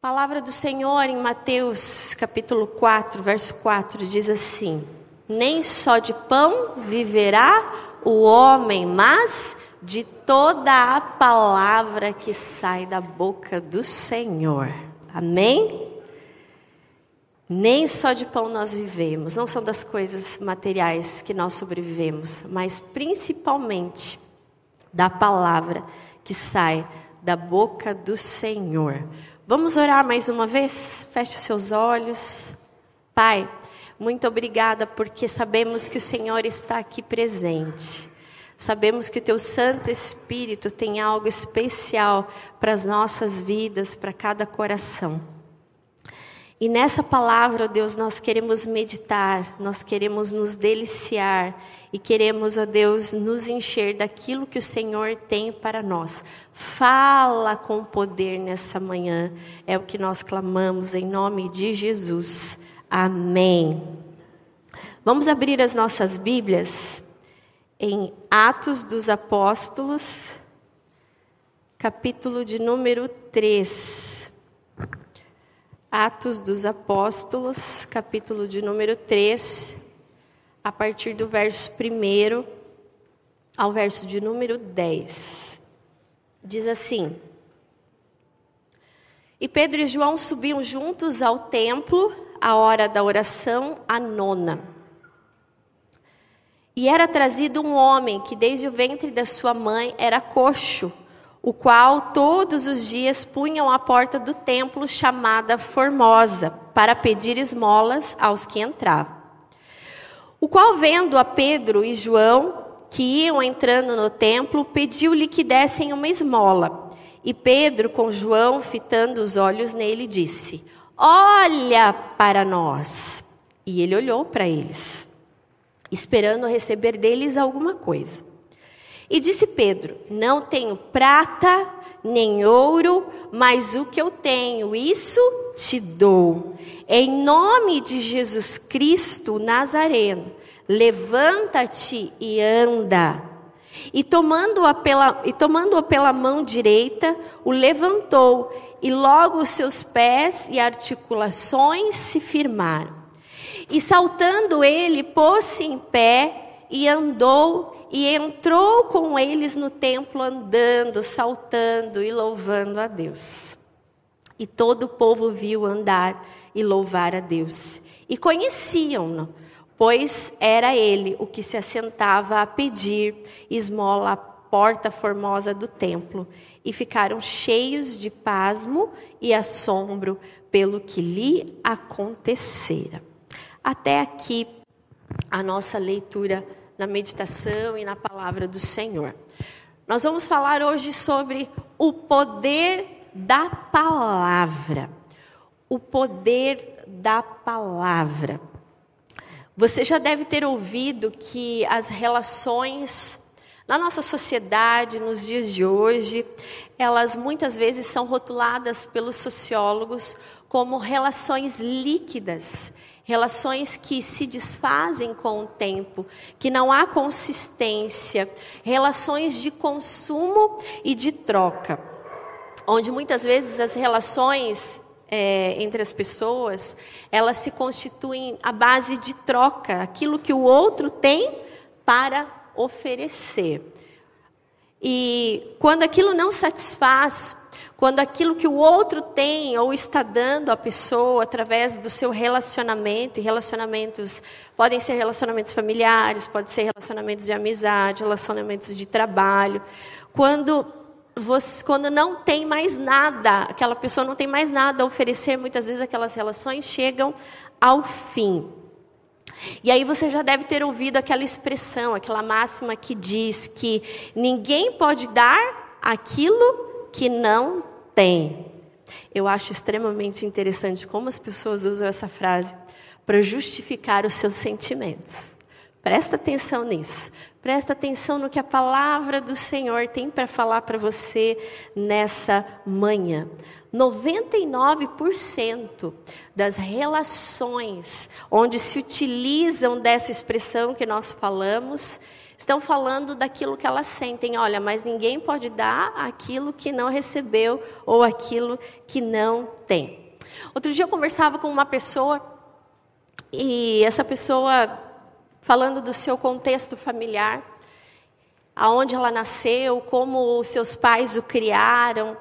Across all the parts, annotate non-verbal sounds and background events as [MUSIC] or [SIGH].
palavra do Senhor em Mateus capítulo 4, verso 4 diz assim: Nem só de pão viverá o homem, mas de toda a palavra que sai da boca do Senhor. Amém? Nem só de pão nós vivemos, não são das coisas materiais que nós sobrevivemos, mas principalmente da palavra que sai da boca do Senhor. Vamos orar mais uma vez? Feche os seus olhos. Pai, muito obrigada porque sabemos que o Senhor está aqui presente. Sabemos que o teu Santo Espírito tem algo especial para as nossas vidas, para cada coração. E nessa palavra, ó Deus, nós queremos meditar, nós queremos nos deliciar e queremos, ó Deus, nos encher daquilo que o Senhor tem para nós. Fala com poder nessa manhã, é o que nós clamamos em nome de Jesus. Amém. Vamos abrir as nossas Bíblias em Atos dos Apóstolos, capítulo de número 3. Atos dos Apóstolos, capítulo de número 3, a partir do verso 1 ao verso de número 10. Diz assim: E Pedro e João subiam juntos ao templo, à hora da oração, a nona. E era trazido um homem que desde o ventre da sua mãe era coxo o qual todos os dias punham à porta do templo chamada Formosa, para pedir esmolas aos que entravam. O qual, vendo a Pedro e João, que iam entrando no templo, pediu-lhe que dessem uma esmola. E Pedro, com João, fitando os olhos nele, disse: Olha para nós. E ele olhou para eles, esperando receber deles alguma coisa. E disse Pedro: Não tenho prata nem ouro, mas o que eu tenho, isso te dou. Em nome de Jesus Cristo Nazareno, levanta-te e anda. E tomando-o pela, tomando pela mão direita, o levantou, e logo os seus pés e articulações se firmaram. E saltando ele, pôs-se em pé e andou e entrou com eles no templo andando, saltando e louvando a Deus. E todo o povo viu andar e louvar a Deus. E conheciam-no, pois era ele o que se assentava a pedir esmola à porta formosa do templo. E ficaram cheios de pasmo e assombro pelo que lhe acontecera. Até aqui a nossa leitura na meditação e na palavra do Senhor. Nós vamos falar hoje sobre o poder da palavra. O poder da palavra. Você já deve ter ouvido que as relações na nossa sociedade, nos dias de hoje, elas muitas vezes são rotuladas pelos sociólogos como relações líquidas relações que se desfazem com o tempo, que não há consistência, relações de consumo e de troca, onde muitas vezes as relações é, entre as pessoas elas se constituem à base de troca, aquilo que o outro tem para oferecer. E quando aquilo não satisfaz, quando aquilo que o outro tem ou está dando à pessoa através do seu relacionamento, e relacionamentos podem ser relacionamentos familiares, pode ser relacionamentos de amizade, relacionamentos de trabalho. Quando você, quando não tem mais nada, aquela pessoa não tem mais nada a oferecer, muitas vezes aquelas relações chegam ao fim. E aí você já deve ter ouvido aquela expressão, aquela máxima que diz que ninguém pode dar aquilo que não tem. Eu acho extremamente interessante como as pessoas usam essa frase para justificar os seus sentimentos. Presta atenção nisso. Presta atenção no que a palavra do Senhor tem para falar para você nessa manhã. 99% das relações onde se utilizam dessa expressão que nós falamos estão falando daquilo que elas sentem. Olha, mas ninguém pode dar aquilo que não recebeu ou aquilo que não tem. Outro dia eu conversava com uma pessoa e essa pessoa falando do seu contexto familiar, aonde ela nasceu, como os seus pais o criaram.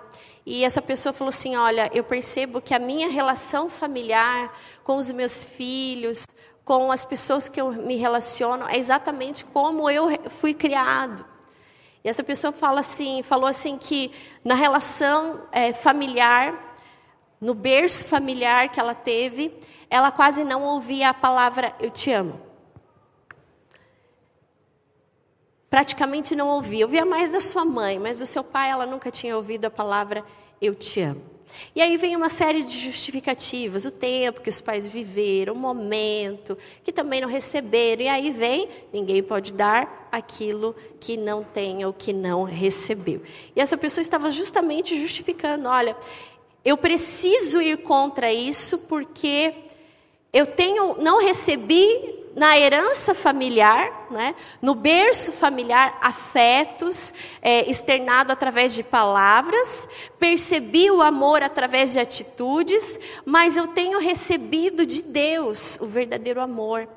E essa pessoa falou assim: Olha, eu percebo que a minha relação familiar com os meus filhos, com as pessoas que eu me relaciono, é exatamente como eu fui criado. E essa pessoa fala assim, falou assim que na relação é, familiar, no berço familiar que ela teve, ela quase não ouvia a palavra eu te amo. Praticamente não ouvia. Ouvia mais da sua mãe, mas do seu pai ela nunca tinha ouvido a palavra eu te amo. E aí vem uma série de justificativas, o tempo que os pais viveram, o momento, que também não receberam. E aí vem, ninguém pode dar aquilo que não tem ou que não recebeu. E essa pessoa estava justamente justificando: olha, eu preciso ir contra isso porque eu tenho, não recebi na herança familiar, né, no berço familiar, afetos é, externado através de palavras, percebi o amor através de atitudes, mas eu tenho recebido de Deus o verdadeiro amor.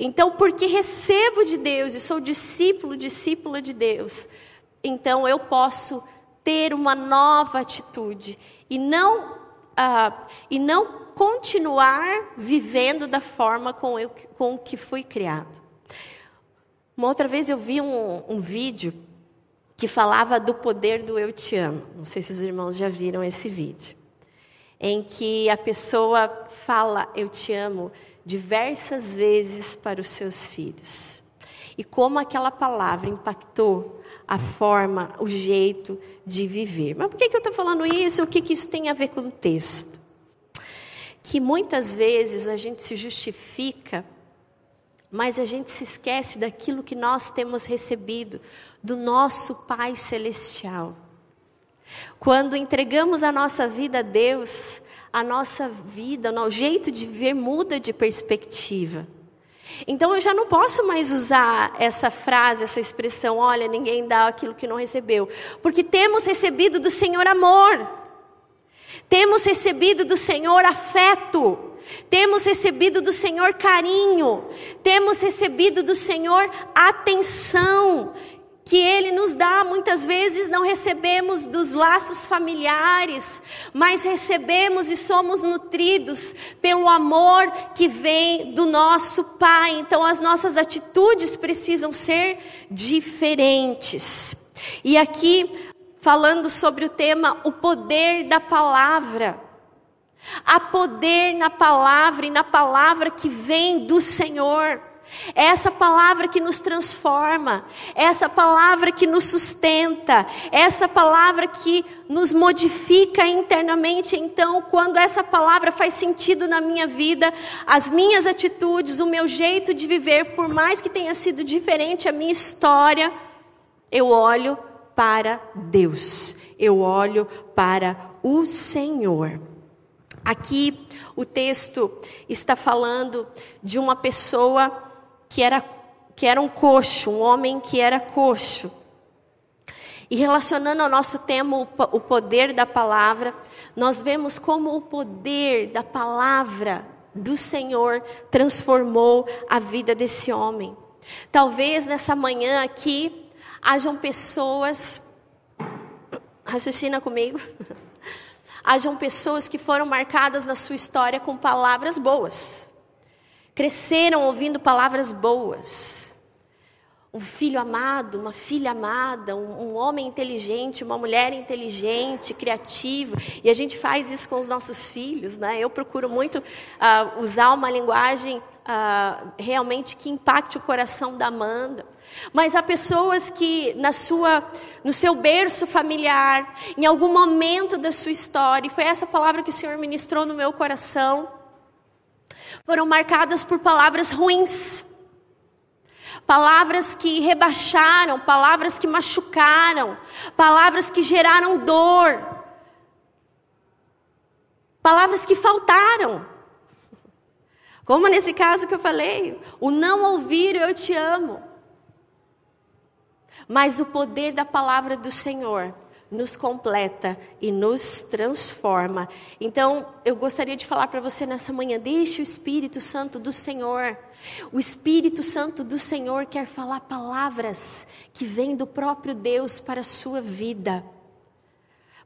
Então, porque recebo de Deus e sou discípulo, discípula de Deus, então eu posso ter uma nova atitude e não, uh, e não continuar vivendo da forma com, eu, com que fui criado. Uma outra vez eu vi um, um vídeo que falava do poder do eu te amo. Não sei se os irmãos já viram esse vídeo. Em que a pessoa fala eu te amo diversas vezes para os seus filhos. E como aquela palavra impactou a forma, o jeito de viver. Mas por que, que eu estou falando isso? O que, que isso tem a ver com o texto? Que muitas vezes a gente se justifica, mas a gente se esquece daquilo que nós temos recebido do nosso Pai Celestial. Quando entregamos a nossa vida a Deus, a nossa vida, o jeito de viver muda de perspectiva. Então eu já não posso mais usar essa frase, essa expressão, olha, ninguém dá aquilo que não recebeu, porque temos recebido do Senhor amor. Temos recebido do Senhor afeto, temos recebido do Senhor carinho, temos recebido do Senhor atenção, que Ele nos dá. Muitas vezes não recebemos dos laços familiares, mas recebemos e somos nutridos pelo amor que vem do nosso Pai. Então as nossas atitudes precisam ser diferentes. E aqui falando sobre o tema o poder da palavra. Há poder na palavra e na palavra que vem do Senhor. É essa palavra que nos transforma, é essa palavra que nos sustenta, é essa palavra que nos modifica internamente. Então, quando essa palavra faz sentido na minha vida, as minhas atitudes, o meu jeito de viver, por mais que tenha sido diferente a minha história, eu olho para Deus, eu olho para o Senhor. Aqui o texto está falando de uma pessoa que era, que era um coxo, um homem que era coxo. E relacionando ao nosso tema, o poder da palavra, nós vemos como o poder da palavra do Senhor transformou a vida desse homem. Talvez nessa manhã aqui, hajam pessoas, raciocina comigo, [LAUGHS] hajam pessoas que foram marcadas na sua história com palavras boas, cresceram ouvindo palavras boas. Um filho amado, uma filha amada, um, um homem inteligente, uma mulher inteligente, criativa, e a gente faz isso com os nossos filhos, né? Eu procuro muito uh, usar uma linguagem uh, realmente que impacte o coração da Amanda. Mas há pessoas que na sua, no seu berço familiar, em algum momento da sua história, e foi essa palavra que o Senhor ministrou no meu coração, foram marcadas por palavras ruins. Palavras que rebaixaram, palavras que machucaram, palavras que geraram dor, palavras que faltaram. Como nesse caso que eu falei, o não ouvir eu te amo. Mas o poder da palavra do Senhor nos completa e nos transforma. Então, eu gostaria de falar para você nessa manhã: deixe o Espírito Santo do Senhor. O Espírito Santo do Senhor quer falar palavras que vêm do próprio Deus para a sua vida,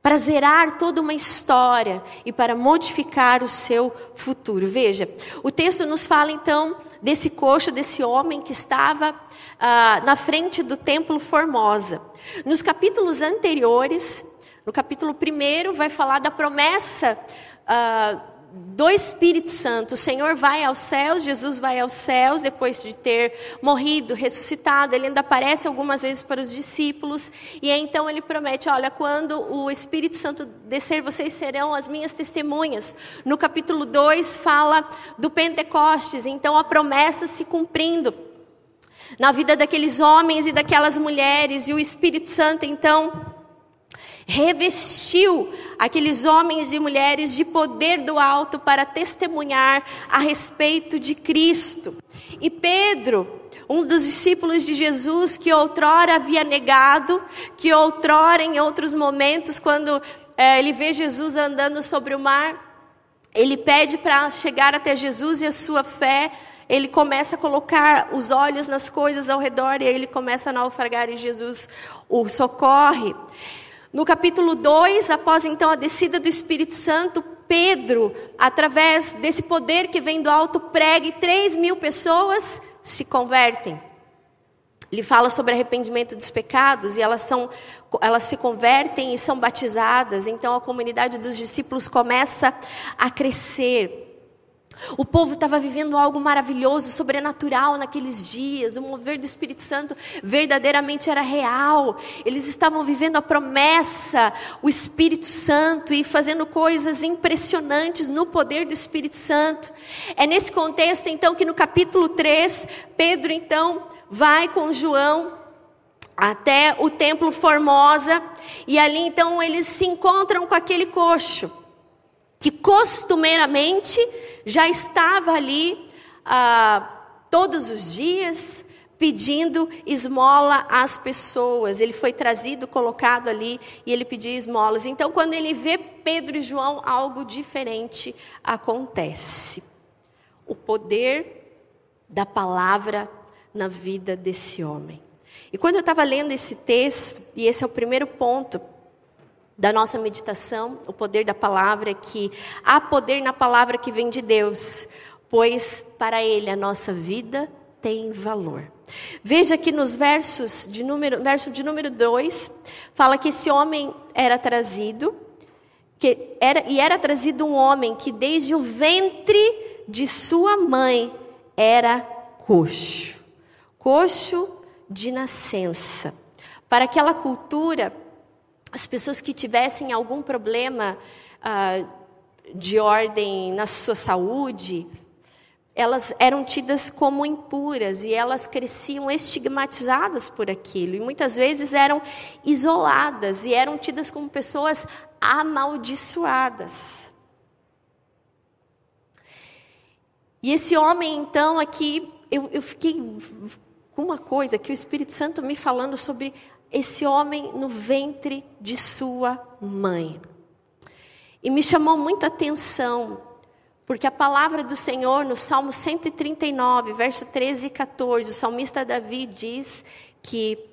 para zerar toda uma história e para modificar o seu futuro. Veja, o texto nos fala então desse coxo, desse homem que estava ah, na frente do templo Formosa. Nos capítulos anteriores, no capítulo 1, vai falar da promessa uh, do Espírito Santo. O Senhor vai aos céus, Jesus vai aos céus, depois de ter morrido, ressuscitado. Ele ainda aparece algumas vezes para os discípulos. E então ele promete: Olha, quando o Espírito Santo descer, vocês serão as minhas testemunhas. No capítulo 2 fala do Pentecostes, então a promessa se cumprindo na vida daqueles homens e daquelas mulheres, e o Espírito Santo então revestiu aqueles homens e mulheres de poder do alto para testemunhar a respeito de Cristo. E Pedro, um dos discípulos de Jesus que outrora havia negado, que outrora em outros momentos, quando é, ele vê Jesus andando sobre o mar, ele pede para chegar até Jesus e a sua fé ele começa a colocar os olhos nas coisas ao redor e aí ele começa a naufragar e Jesus o socorre. No capítulo 2, após então a descida do Espírito Santo, Pedro, através desse poder que vem do alto, prega e 3 mil pessoas se convertem. Ele fala sobre arrependimento dos pecados e elas são elas se convertem e são batizadas. Então a comunidade dos discípulos começa a crescer. O povo estava vivendo algo maravilhoso, sobrenatural naqueles dias. O mover do Espírito Santo verdadeiramente era real. Eles estavam vivendo a promessa, o Espírito Santo e fazendo coisas impressionantes no poder do Espírito Santo. É nesse contexto, então, que no capítulo 3, Pedro, então, vai com João até o templo Formosa e ali, então, eles se encontram com aquele coxo que costumeiramente já estava ali ah, todos os dias pedindo esmola às pessoas. Ele foi trazido, colocado ali e ele pedia esmolas. Então, quando ele vê Pedro e João, algo diferente acontece. O poder da palavra na vida desse homem. E quando eu estava lendo esse texto, e esse é o primeiro ponto da nossa meditação, o poder da palavra, que há poder na palavra que vem de Deus, pois para Ele a nossa vida tem valor. Veja que nos versos de número, verso de número 2, fala que esse homem era trazido, que era, e era trazido um homem que desde o ventre de sua mãe era coxo. Coxo de nascença. Para aquela cultura, as pessoas que tivessem algum problema ah, de ordem na sua saúde, elas eram tidas como impuras e elas cresciam estigmatizadas por aquilo e muitas vezes eram isoladas e eram tidas como pessoas amaldiçoadas. E esse homem, então, aqui, eu, eu fiquei com uma coisa que o Espírito Santo me falando sobre esse homem no ventre de sua mãe. E me chamou muito a atenção, porque a palavra do Senhor no Salmo 139, verso 13 e 14, o salmista Davi diz que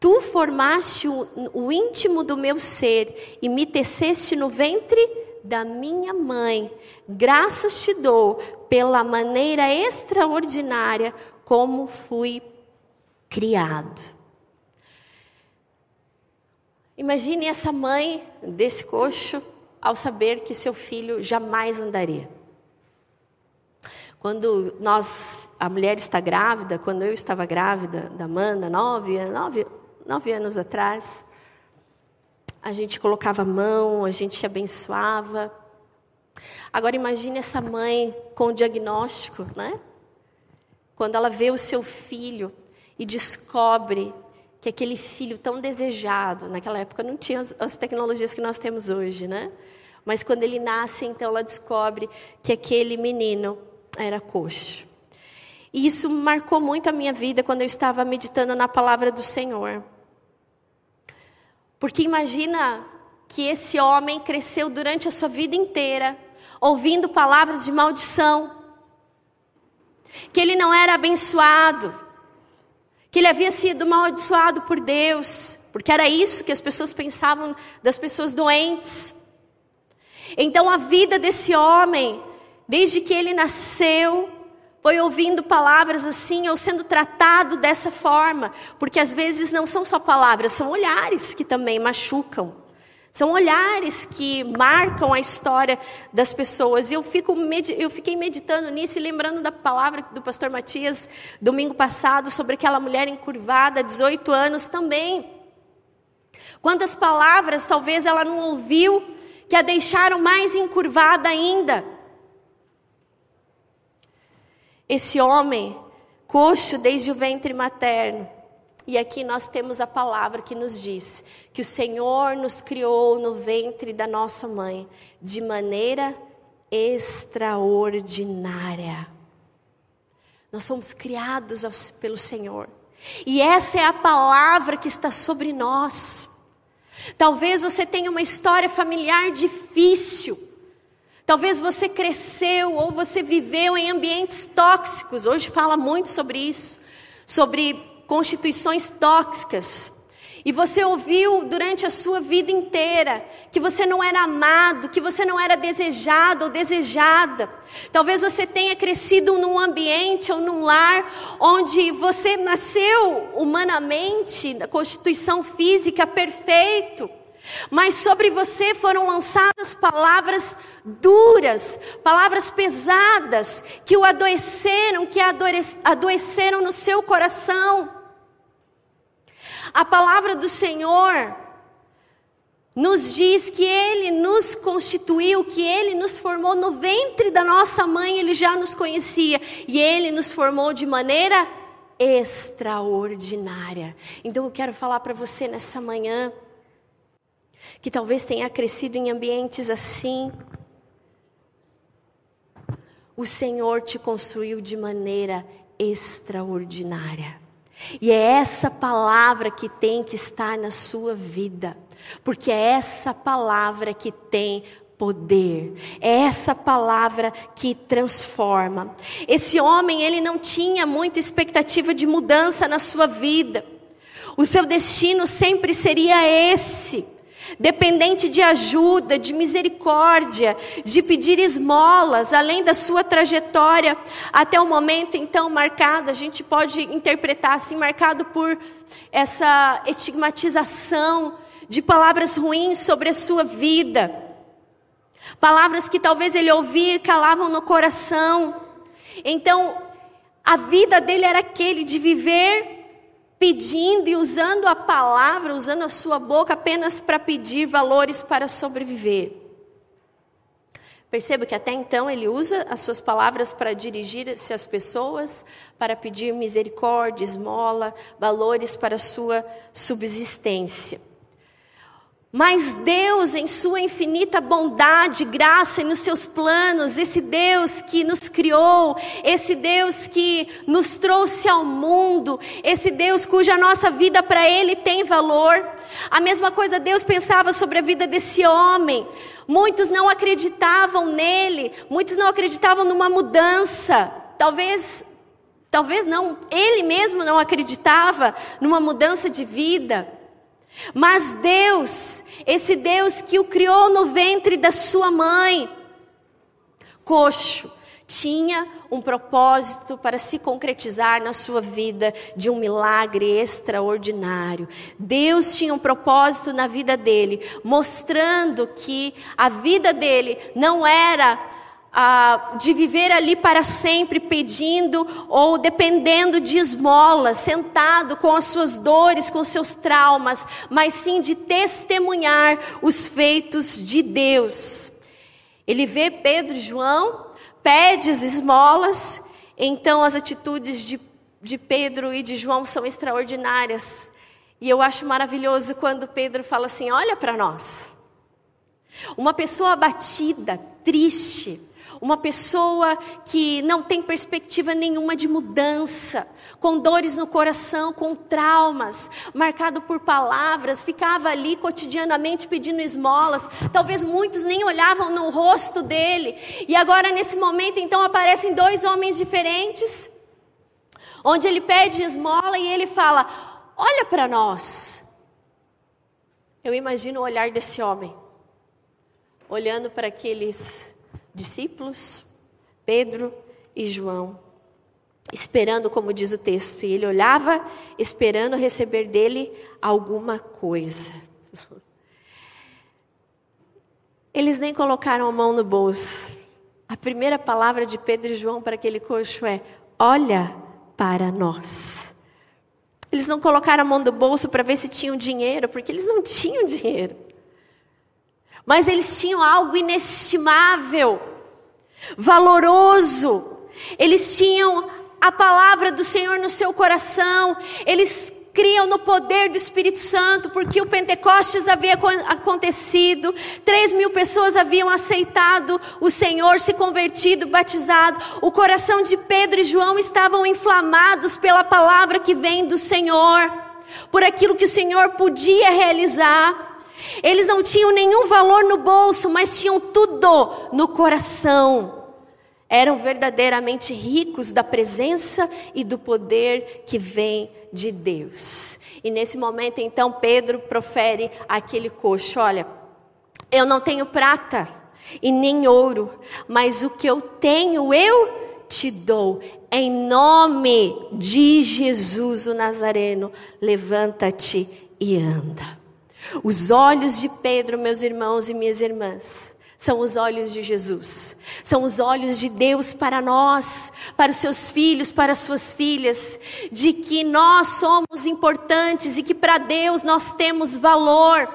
Tu formaste o, o íntimo do meu ser e me teceste no ventre da minha mãe. Graças te dou pela maneira extraordinária como fui criado. Imagine essa mãe desse coxo ao saber que seu filho jamais andaria. Quando nós, a mulher está grávida, quando eu estava grávida da Amanda, nove, nove, nove anos atrás, a gente colocava a mão, a gente abençoava. Agora imagine essa mãe com o diagnóstico, né? Quando ela vê o seu filho e descobre que aquele filho tão desejado, naquela época não tinha as, as, tecnologias que nós temos hoje, né? Mas quando ele nasce, então ela descobre que aquele menino era coxo. E isso marcou muito a minha vida quando eu estava meditando na palavra do Senhor. Porque imagina que esse homem cresceu durante a sua vida inteira ouvindo palavras de maldição, que ele não era abençoado, que ele havia sido amaldiçoado por Deus, porque era isso que as pessoas pensavam das pessoas doentes. Então a vida desse homem, desde que ele nasceu, foi ouvindo palavras assim ou sendo tratado dessa forma, porque às vezes não são só palavras, são olhares que também machucam. São olhares que marcam a história das pessoas. E eu, fico, eu fiquei meditando nisso e lembrando da palavra do pastor Matias, domingo passado, sobre aquela mulher encurvada, 18 anos também. Quantas palavras talvez ela não ouviu que a deixaram mais encurvada ainda. Esse homem, coxo desde o ventre materno, e aqui nós temos a palavra que nos diz que o Senhor nos criou no ventre da nossa mãe de maneira extraordinária. Nós somos criados pelo Senhor. E essa é a palavra que está sobre nós. Talvez você tenha uma história familiar difícil. Talvez você cresceu ou você viveu em ambientes tóxicos. Hoje fala muito sobre isso, sobre constituições tóxicas. E você ouviu durante a sua vida inteira que você não era amado, que você não era desejado ou desejada. Talvez você tenha crescido num ambiente ou num lar onde você nasceu humanamente, na constituição física perfeito. Mas sobre você foram lançadas palavras duras, palavras pesadas, que o adoeceram, que adoeceram no seu coração. A palavra do Senhor nos diz que Ele nos constituiu, que Ele nos formou no ventre da nossa mãe, Ele já nos conhecia, e Ele nos formou de maneira extraordinária. Então eu quero falar para você nessa manhã, que talvez tenha crescido em ambientes assim, o Senhor te construiu de maneira extraordinária. E é essa palavra que tem que estar na sua vida, porque é essa palavra que tem poder. É essa palavra que transforma. Esse homem, ele não tinha muita expectativa de mudança na sua vida. O seu destino sempre seria esse dependente de ajuda, de misericórdia, de pedir esmolas, além da sua trajetória até o momento então marcado, a gente pode interpretar assim, marcado por essa estigmatização de palavras ruins sobre a sua vida. Palavras que talvez ele ouvia e calavam no coração. Então, a vida dele era aquele de viver pedindo e usando a palavra, usando a sua boca apenas para pedir valores para sobreviver. Perceba que até então ele usa as suas palavras para dirigir-se às pessoas, para pedir misericórdia, esmola, valores para a sua subsistência. Mas Deus, em Sua infinita bondade, graça e nos seus planos, esse Deus que nos criou, esse Deus que nos trouxe ao mundo, esse Deus cuja nossa vida para Ele tem valor. A mesma coisa Deus pensava sobre a vida desse homem. Muitos não acreditavam nele, muitos não acreditavam numa mudança. Talvez, talvez não, ele mesmo não acreditava numa mudança de vida. Mas Deus, esse Deus que o criou no ventre da sua mãe, coxo, tinha um propósito para se concretizar na sua vida de um milagre extraordinário. Deus tinha um propósito na vida dele, mostrando que a vida dele não era ah, de viver ali para sempre pedindo ou dependendo de esmolas, sentado com as suas dores, com seus traumas, mas sim de testemunhar os feitos de Deus. Ele vê Pedro e João, pede as esmolas, então as atitudes de, de Pedro e de João são extraordinárias. E eu acho maravilhoso quando Pedro fala assim: olha para nós. Uma pessoa abatida, triste, uma pessoa que não tem perspectiva nenhuma de mudança, com dores no coração, com traumas, marcado por palavras, ficava ali cotidianamente pedindo esmolas. Talvez muitos nem olhavam no rosto dele. E agora, nesse momento, então, aparecem dois homens diferentes, onde ele pede esmola e ele fala: Olha para nós. Eu imagino o olhar desse homem, olhando para aqueles discípulos, Pedro e João esperando, como diz o texto, e ele olhava esperando receber dele alguma coisa. [LAUGHS] Eles nem colocaram a mão no bolso. A primeira palavra de Pedro e João para aquele coxo é: Olha para nós. Eles não colocaram a mão no bolso para ver se tinham dinheiro, porque eles não tinham dinheiro. Mas eles tinham algo inestimável, valoroso. Eles tinham a palavra do Senhor no seu coração, eles criam no poder do Espírito Santo, porque o Pentecostes havia acontecido, três mil pessoas haviam aceitado o Senhor, se convertido, batizado. O coração de Pedro e João estavam inflamados pela palavra que vem do Senhor, por aquilo que o Senhor podia realizar. Eles não tinham nenhum valor no bolso, mas tinham tudo no coração eram verdadeiramente ricos da presença e do poder que vem de Deus. E nesse momento, então, Pedro profere aquele coxo: Olha, eu não tenho prata e nem ouro, mas o que eu tenho eu te dou. Em nome de Jesus o Nazareno, levanta-te e anda. Os olhos de Pedro, meus irmãos e minhas irmãs, são os olhos de Jesus, são os olhos de Deus para nós, para os seus filhos, para as suas filhas, de que nós somos importantes e que para Deus nós temos valor.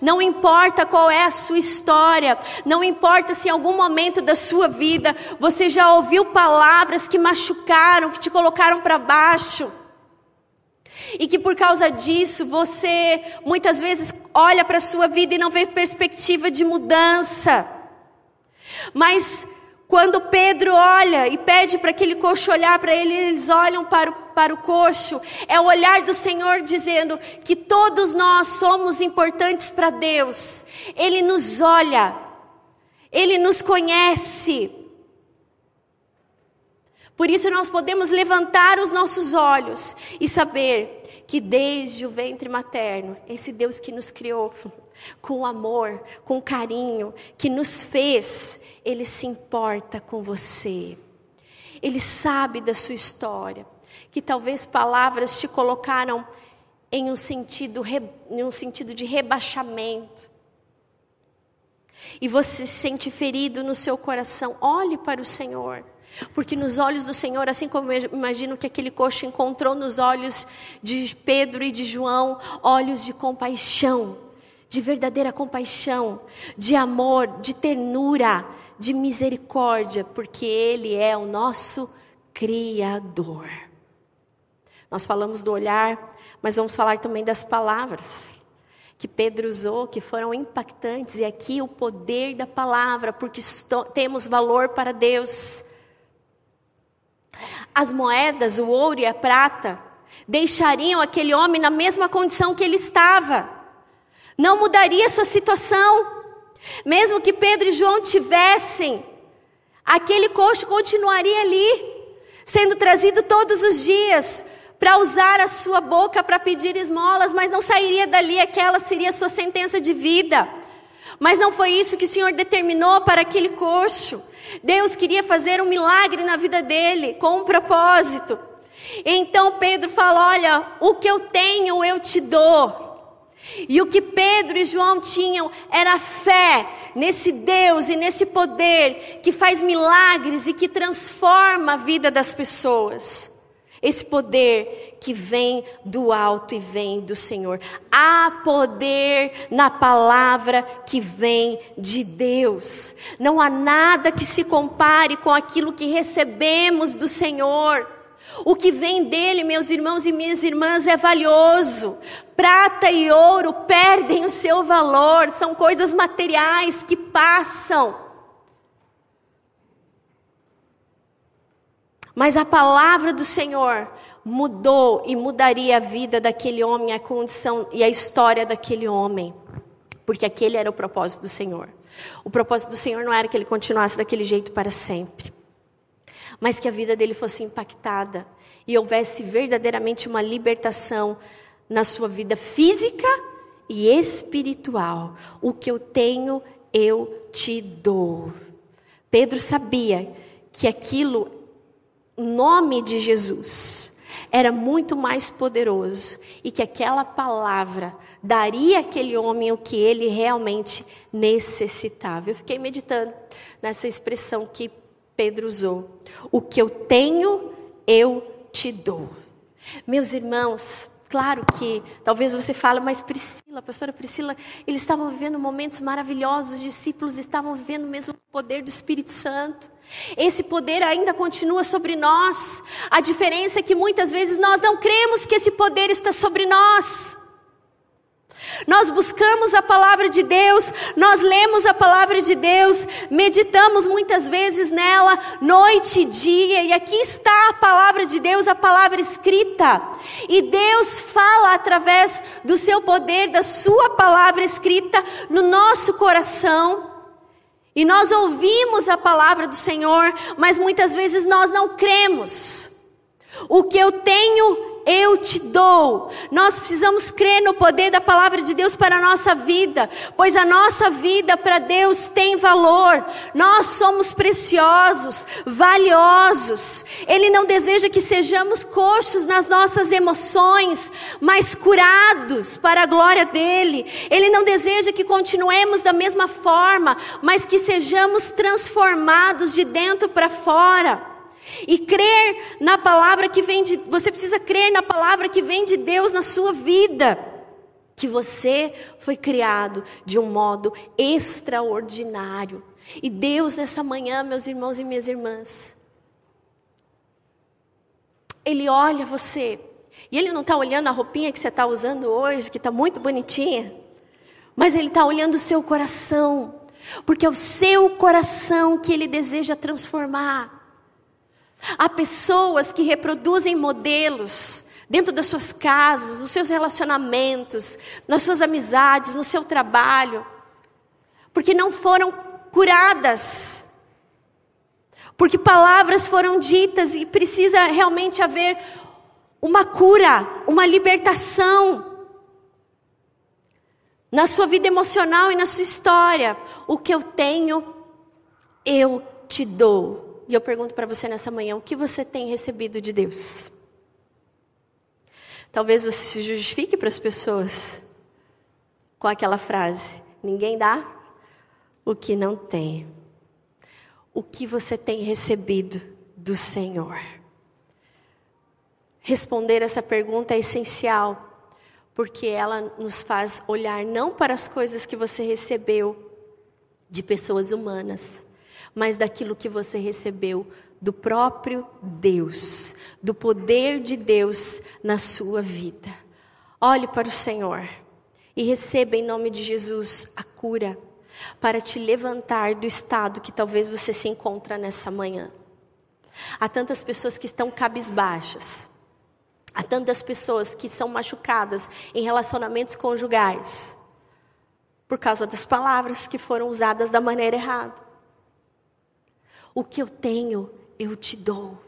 Não importa qual é a sua história, não importa se em algum momento da sua vida você já ouviu palavras que machucaram, que te colocaram para baixo. E que por causa disso você muitas vezes olha para a sua vida e não vê perspectiva de mudança. Mas quando Pedro olha e pede para aquele coxo olhar para ele, eles olham para o, para o coxo. É o olhar do Senhor dizendo que todos nós somos importantes para Deus. Ele nos olha, Ele nos conhece. Por isso nós podemos levantar os nossos olhos e saber que desde o ventre materno, esse Deus que nos criou com amor, com carinho, que nos fez, ele se importa com você. Ele sabe da sua história, que talvez palavras te colocaram em um sentido, em um sentido de rebaixamento. E você se sente ferido no seu coração. Olhe para o Senhor. Porque nos olhos do Senhor, assim como eu imagino que aquele coxo encontrou nos olhos de Pedro e de João, olhos de compaixão, de verdadeira compaixão, de amor, de ternura, de misericórdia, porque Ele é o nosso Criador. Nós falamos do olhar, mas vamos falar também das palavras que Pedro usou, que foram impactantes, e aqui o poder da palavra, porque temos valor para Deus. As moedas, o ouro e a prata, deixariam aquele homem na mesma condição que ele estava, não mudaria sua situação, mesmo que Pedro e João tivessem, aquele coxo continuaria ali, sendo trazido todos os dias para usar a sua boca para pedir esmolas, mas não sairia dali, aquela seria a sua sentença de vida. Mas não foi isso que o Senhor determinou para aquele coxo. Deus queria fazer um milagre na vida dele, com um propósito. Então Pedro fala: Olha, o que eu tenho eu te dou. E o que Pedro e João tinham era fé nesse Deus e nesse poder que faz milagres e que transforma a vida das pessoas. Esse poder que vem do alto e vem do Senhor. Há poder na palavra que vem de Deus. Não há nada que se compare com aquilo que recebemos do Senhor. O que vem dele, meus irmãos e minhas irmãs, é valioso. Prata e ouro perdem o seu valor, são coisas materiais que passam. Mas a palavra do Senhor mudou e mudaria a vida daquele homem, a condição e a história daquele homem. Porque aquele era o propósito do Senhor. O propósito do Senhor não era que ele continuasse daquele jeito para sempre, mas que a vida dele fosse impactada e houvesse verdadeiramente uma libertação na sua vida física e espiritual. O que eu tenho, eu te dou. Pedro sabia que aquilo, nome de Jesus, era muito mais poderoso e que aquela palavra daria àquele homem o que ele realmente necessitava. Eu fiquei meditando nessa expressão que Pedro usou: O que eu tenho, eu te dou. Meus irmãos, Claro que talvez você fale, mas Priscila, a pastora Priscila, eles estavam vivendo momentos maravilhosos, os discípulos estavam vivendo mesmo o poder do Espírito Santo. Esse poder ainda continua sobre nós. A diferença é que muitas vezes nós não cremos que esse poder está sobre nós. Nós buscamos a palavra de Deus, nós lemos a palavra de Deus, meditamos muitas vezes nela, noite e dia, e aqui está a palavra de Deus, a palavra escrita. E Deus fala através do seu poder, da sua palavra escrita no nosso coração. E nós ouvimos a palavra do Senhor, mas muitas vezes nós não cremos. O que eu tenho eu te dou. Nós precisamos crer no poder da palavra de Deus para a nossa vida, pois a nossa vida para Deus tem valor. Nós somos preciosos, valiosos. Ele não deseja que sejamos coxos nas nossas emoções, mas curados para a glória dele. Ele não deseja que continuemos da mesma forma, mas que sejamos transformados de dentro para fora. E crer na palavra que vem de. Você precisa crer na palavra que vem de Deus na sua vida. Que você foi criado de um modo extraordinário. E Deus, nessa manhã, meus irmãos e minhas irmãs, Ele olha você. E Ele não está olhando a roupinha que você está usando hoje, que está muito bonitinha. Mas Ele está olhando o seu coração. Porque é o seu coração que Ele deseja transformar. Há pessoas que reproduzem modelos dentro das suas casas, nos seus relacionamentos, nas suas amizades, no seu trabalho, porque não foram curadas. Porque palavras foram ditas e precisa realmente haver uma cura, uma libertação na sua vida emocional e na sua história. O que eu tenho, eu te dou. E eu pergunto para você nessa manhã: o que você tem recebido de Deus? Talvez você se justifique para as pessoas com aquela frase: ninguém dá o que não tem. O que você tem recebido do Senhor? Responder essa pergunta é essencial, porque ela nos faz olhar não para as coisas que você recebeu de pessoas humanas, mas daquilo que você recebeu do próprio Deus, do poder de Deus na sua vida. Olhe para o Senhor e receba em nome de Jesus a cura para te levantar do estado que talvez você se encontra nessa manhã. Há tantas pessoas que estão cabisbaixas. Há tantas pessoas que são machucadas em relacionamentos conjugais por causa das palavras que foram usadas da maneira errada. O que eu tenho, eu te dou.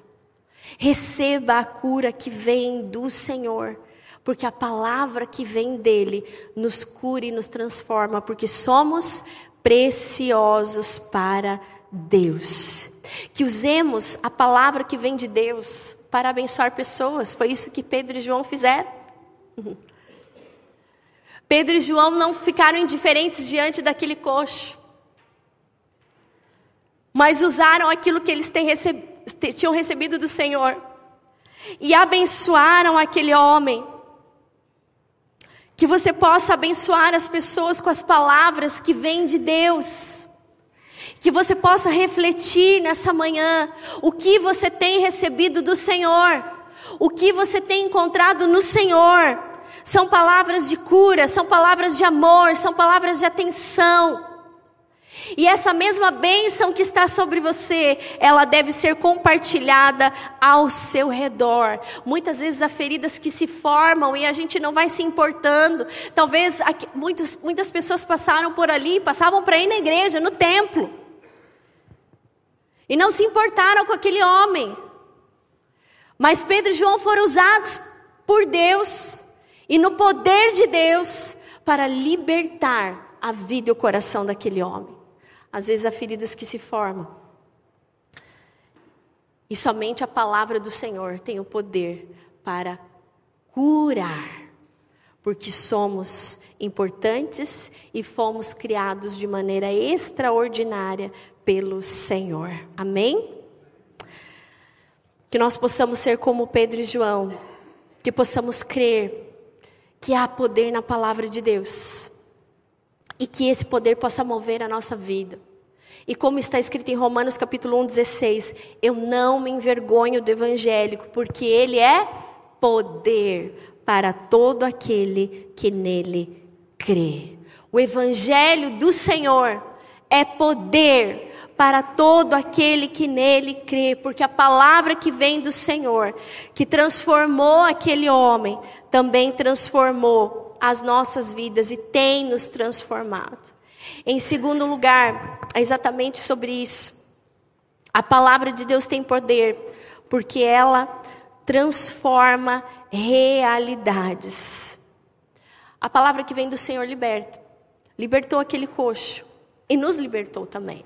Receba a cura que vem do Senhor, porque a palavra que vem dele nos cura e nos transforma, porque somos preciosos para Deus. Que usemos a palavra que vem de Deus para abençoar pessoas. Foi isso que Pedro e João fizeram. Pedro e João não ficaram indiferentes diante daquele coxo mas usaram aquilo que eles tinham recebido do Senhor e abençoaram aquele homem. Que você possa abençoar as pessoas com as palavras que vêm de Deus. Que você possa refletir nessa manhã o que você tem recebido do Senhor, o que você tem encontrado no Senhor. São palavras de cura, são palavras de amor, são palavras de atenção. E essa mesma bênção que está sobre você, ela deve ser compartilhada ao seu redor. Muitas vezes há feridas que se formam e a gente não vai se importando. Talvez muitos, muitas pessoas passaram por ali, passavam para ir na igreja, no templo. E não se importaram com aquele homem. Mas Pedro e João foram usados por Deus e no poder de Deus para libertar a vida e o coração daquele homem. Às vezes há feridas que se formam. E somente a palavra do Senhor tem o poder para curar. Porque somos importantes e fomos criados de maneira extraordinária pelo Senhor. Amém? Que nós possamos ser como Pedro e João, que possamos crer que há poder na palavra de Deus e que esse poder possa mover a nossa vida. E como está escrito em Romanos capítulo 1, 16, eu não me envergonho do evangélico, porque ele é poder para todo aquele que nele crê. O evangelho do Senhor é poder para todo aquele que nele crê, porque a palavra que vem do Senhor, que transformou aquele homem, também transformou as nossas vidas e tem nos transformado. Em segundo lugar, é exatamente sobre isso. A palavra de Deus tem poder, porque ela transforma realidades. A palavra que vem do Senhor liberta. Libertou aquele coxo e nos libertou também.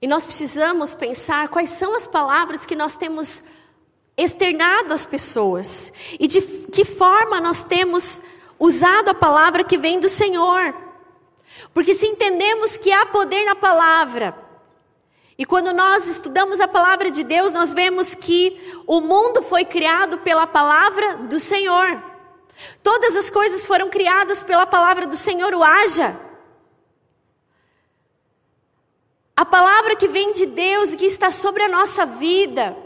E nós precisamos pensar quais são as palavras que nós temos externado às pessoas e de que forma nós temos usado a palavra que vem do Senhor. Porque se entendemos que há poder na palavra, e quando nós estudamos a palavra de Deus, nós vemos que o mundo foi criado pela palavra do Senhor. Todas as coisas foram criadas pela palavra do Senhor, o haja. A palavra que vem de Deus e que está sobre a nossa vida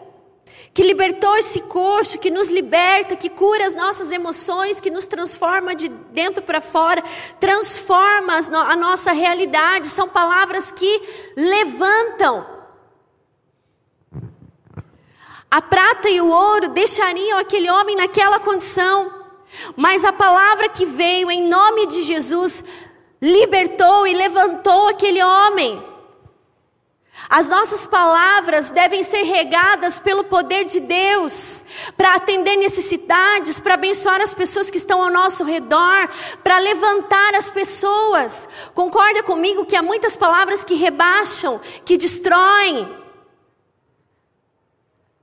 que libertou esse coxo, que nos liberta, que cura as nossas emoções, que nos transforma de dentro para fora, transforma a nossa realidade. São palavras que levantam. A prata e o ouro deixariam aquele homem naquela condição, mas a palavra que veio em nome de Jesus libertou e levantou aquele homem. As nossas palavras devem ser regadas pelo poder de Deus, para atender necessidades, para abençoar as pessoas que estão ao nosso redor, para levantar as pessoas. Concorda comigo que há muitas palavras que rebaixam, que destroem,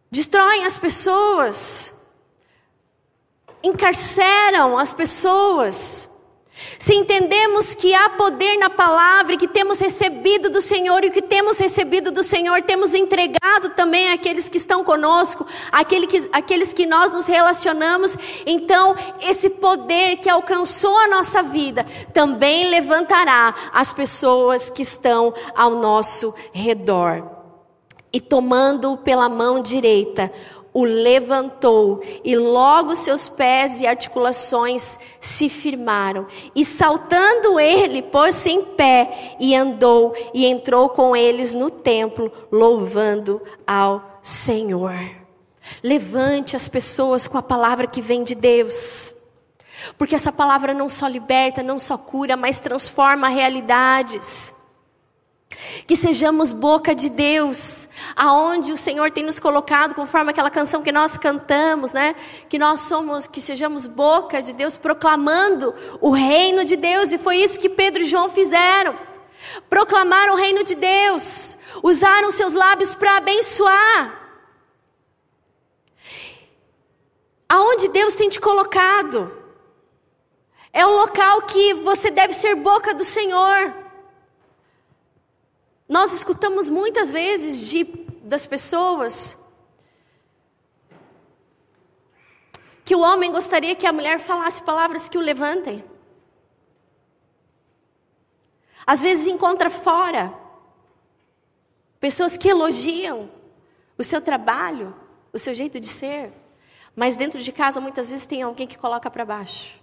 destroem as pessoas, encarceram as pessoas. Se entendemos que há poder na palavra que temos recebido do Senhor e o que temos recebido do Senhor, temos entregado também àqueles que estão conosco, àqueles que, àqueles que nós nos relacionamos, então esse poder que alcançou a nossa vida também levantará as pessoas que estão ao nosso redor. E tomando-o pela mão direita, o levantou, e logo seus pés e articulações se firmaram. E saltando ele, pôs-se em pé e andou, e entrou com eles no templo, louvando ao Senhor. Levante as pessoas com a palavra que vem de Deus. Porque essa palavra não só liberta, não só cura, mas transforma realidades. Que sejamos boca de Deus, aonde o Senhor tem nos colocado, conforme aquela canção que nós cantamos, né? Que nós somos, que sejamos boca de Deus, proclamando o reino de Deus, e foi isso que Pedro e João fizeram. Proclamaram o reino de Deus, usaram seus lábios para abençoar. Aonde Deus tem te colocado? É o local que você deve ser boca do Senhor. Nós escutamos muitas vezes de, das pessoas que o homem gostaria que a mulher falasse palavras que o levantem. Às vezes encontra fora pessoas que elogiam o seu trabalho, o seu jeito de ser, mas dentro de casa muitas vezes tem alguém que coloca para baixo.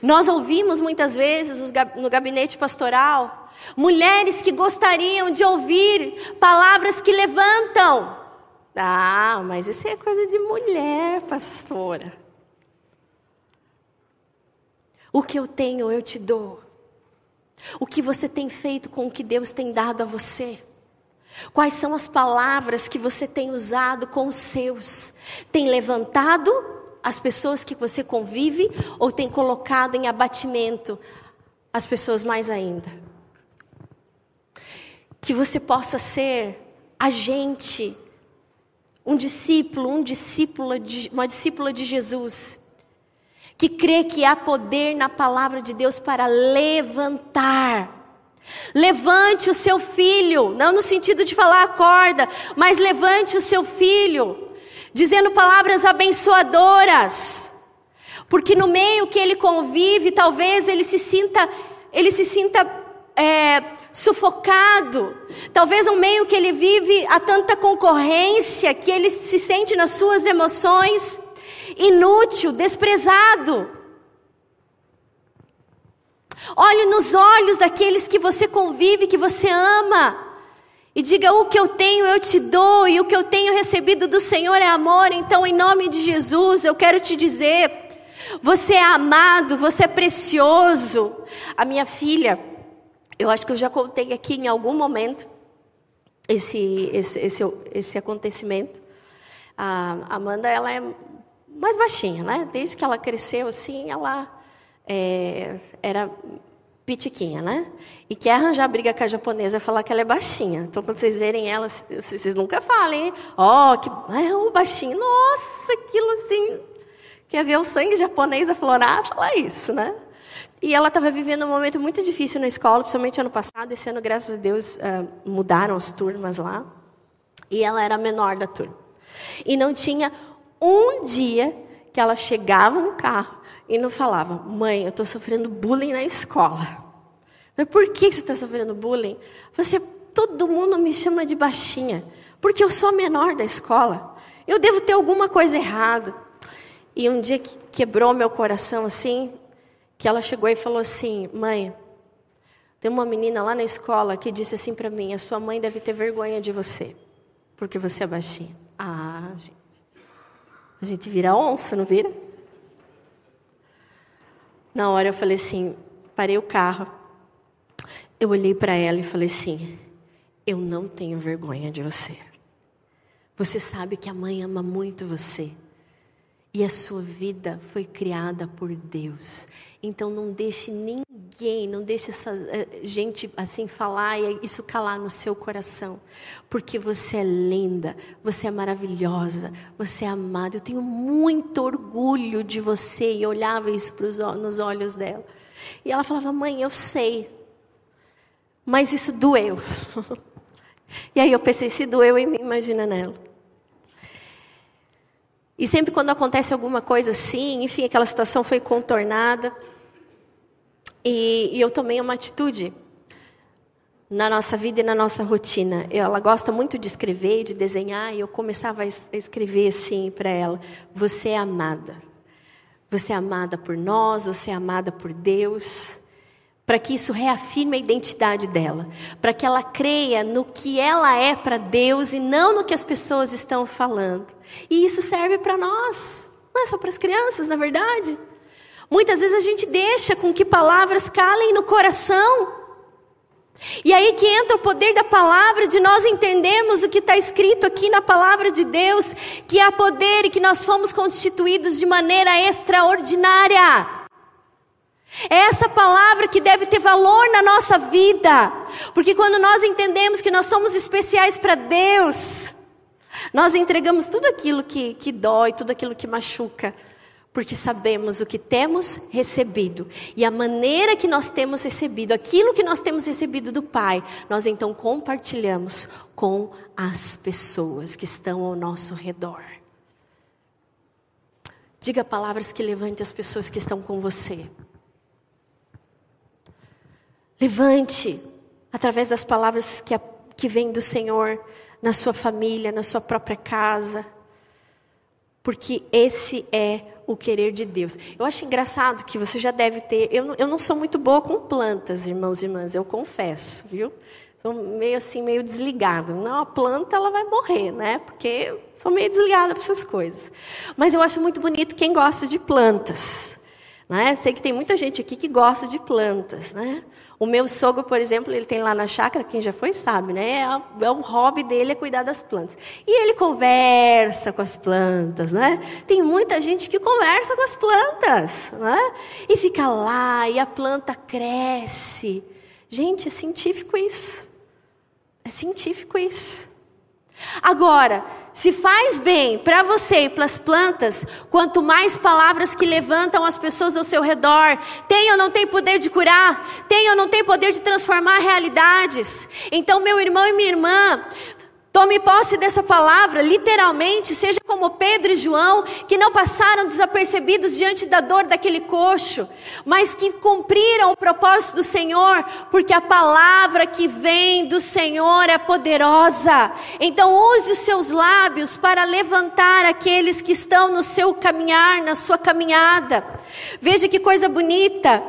Nós ouvimos muitas vezes no gabinete pastoral mulheres que gostariam de ouvir palavras que levantam. Ah, mas isso é coisa de mulher, pastora. O que eu tenho, eu te dou. O que você tem feito com o que Deus tem dado a você? Quais são as palavras que você tem usado com os seus? Tem levantado as pessoas que você convive ou tem colocado em abatimento as pessoas mais ainda? Que você possa ser agente, um discípulo, um discípulo de, uma discípula de Jesus, que crê que há poder na palavra de Deus para levantar. Levante o seu filho, não no sentido de falar acorda, mas levante o seu filho dizendo palavras abençoadoras. Porque no meio que ele convive, talvez ele se sinta, ele se sinta é, sufocado. Talvez no meio que ele vive há tanta concorrência que ele se sente nas suas emoções inútil, desprezado. Olhe nos olhos daqueles que você convive, que você ama. E diga: O que eu tenho eu te dou, e o que eu tenho recebido do Senhor é amor. Então, em nome de Jesus, eu quero te dizer: Você é amado, você é precioso. A minha filha, eu acho que eu já contei aqui em algum momento esse, esse, esse, esse acontecimento. A Amanda, ela é mais baixinha, né? Desde que ela cresceu assim, ela é, era pitiquinha, né? E quer arranjar briga com a japonesa e falar que ela é baixinha. Então, quando vocês verem ela, vocês nunca falem, ó, oh, que é um baixinho. Nossa, aquilo assim. Quer ver o sangue japonês aflorar? Falar isso, né? E ela estava vivendo um momento muito difícil na escola, principalmente ano passado. Esse ano, graças a Deus, uh, mudaram as turmas lá. E ela era a menor da turma. E não tinha um dia que ela chegava no carro e não falava: Mãe, eu estou sofrendo bullying na escola. Mas por que você está sofrendo bullying? Você, todo mundo me chama de baixinha, porque eu sou a menor da escola. Eu devo ter alguma coisa errada. E um dia que quebrou meu coração assim, que ela chegou e falou assim: Mãe, tem uma menina lá na escola que disse assim para mim: A sua mãe deve ter vergonha de você, porque você é baixinha. Ah, gente. A gente vira onça, não vira? Na hora eu falei assim: parei o carro, eu olhei para ela e falei assim: Eu não tenho vergonha de você. Você sabe que a mãe ama muito você. E a sua vida foi criada por Deus. Então não deixe ninguém, não deixe essa eh, gente assim falar e isso calar no seu coração. Porque você é linda, você é maravilhosa, você é amada. Eu tenho muito orgulho de você. E olhava isso pros, nos olhos dela. E ela falava: Mãe, eu sei, mas isso doeu. [LAUGHS] e aí eu pensei, se doeu em imagina nela. E sempre quando acontece alguma coisa assim, enfim, aquela situação foi contornada. E, e eu tomei uma atitude na nossa vida e na nossa rotina. Ela gosta muito de escrever, de desenhar, e eu começava a escrever assim para ela: Você é amada. Você é amada por nós, você é amada por Deus para que isso reafirme a identidade dela, para que ela creia no que ela é para Deus e não no que as pessoas estão falando. E isso serve para nós, não é só para as crianças, na verdade. Muitas vezes a gente deixa com que palavras calem no coração. E aí que entra o poder da palavra, de nós entendermos o que está escrito aqui na palavra de Deus, que há poder e que nós fomos constituídos de maneira extraordinária. É essa palavra que deve ter valor na nossa vida, porque quando nós entendemos que nós somos especiais para Deus, nós entregamos tudo aquilo que, que dói, tudo aquilo que machuca, porque sabemos o que temos recebido e a maneira que nós temos recebido, aquilo que nós temos recebido do Pai, nós então compartilhamos com as pessoas que estão ao nosso redor. Diga palavras que levantem as pessoas que estão com você. Levante, através das palavras que, que vêm do Senhor, na sua família, na sua própria casa, porque esse é o querer de Deus. Eu acho engraçado que você já deve ter. Eu, eu não sou muito boa com plantas, irmãos e irmãs, eu confesso, viu? Sou meio assim, meio desligado. Não, a planta ela vai morrer, né? Porque sou meio desligada para essas coisas. Mas eu acho muito bonito quem gosta de plantas. Né? Sei que tem muita gente aqui que gosta de plantas, né? O meu sogro, por exemplo, ele tem lá na chácara, quem já foi sabe, né? É, é o hobby dele é cuidar das plantas. E ele conversa com as plantas, né? Tem muita gente que conversa com as plantas, né? E fica lá e a planta cresce. Gente, é científico isso. É científico isso. Agora, se faz bem para você e para as plantas, quanto mais palavras que levantam as pessoas ao seu redor, tem ou não tem poder de curar, tem ou não tem poder de transformar realidades. Então, meu irmão e minha irmã, Tome posse dessa palavra, literalmente, seja como Pedro e João, que não passaram desapercebidos diante da dor daquele coxo, mas que cumpriram o propósito do Senhor, porque a palavra que vem do Senhor é poderosa. Então, use os seus lábios para levantar aqueles que estão no seu caminhar, na sua caminhada. Veja que coisa bonita.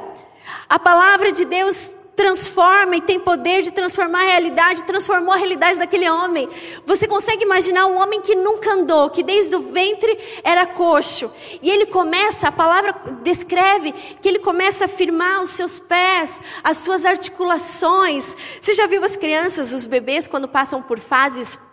A palavra de Deus transforma e tem poder de transformar a realidade, transformou a realidade daquele homem. Você consegue imaginar um homem que nunca andou, que desde o ventre era coxo, e ele começa, a palavra descreve que ele começa a firmar os seus pés, as suas articulações. Você já viu as crianças, os bebês, quando passam por fases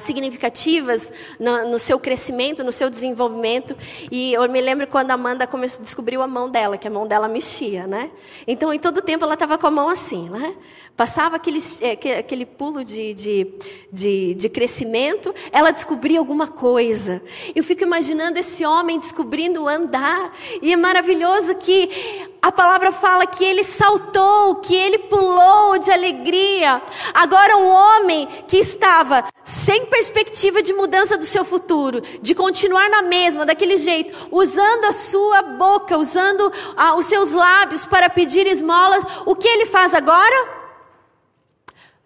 significativas no, no, seu crescimento, no seu desenvolvimento. E eu me lembro quando a Amanda começou, descobriu a mão dela, que a mão dela mexia, né? Então, em todo tempo ela estava com a mão assim, né? Passava aquele, é, aquele pulo de, de, de, de, crescimento, ela descobria alguma coisa. Eu fico imaginando esse homem descobrindo andar. E é maravilhoso que a palavra fala que ele saltou, que ele pulou de alegria. Agora, um homem que estava sem perspectiva de mudança do seu futuro, de continuar na mesma, daquele jeito, usando a sua boca, usando ah, os seus lábios para pedir esmolas, o que ele faz agora?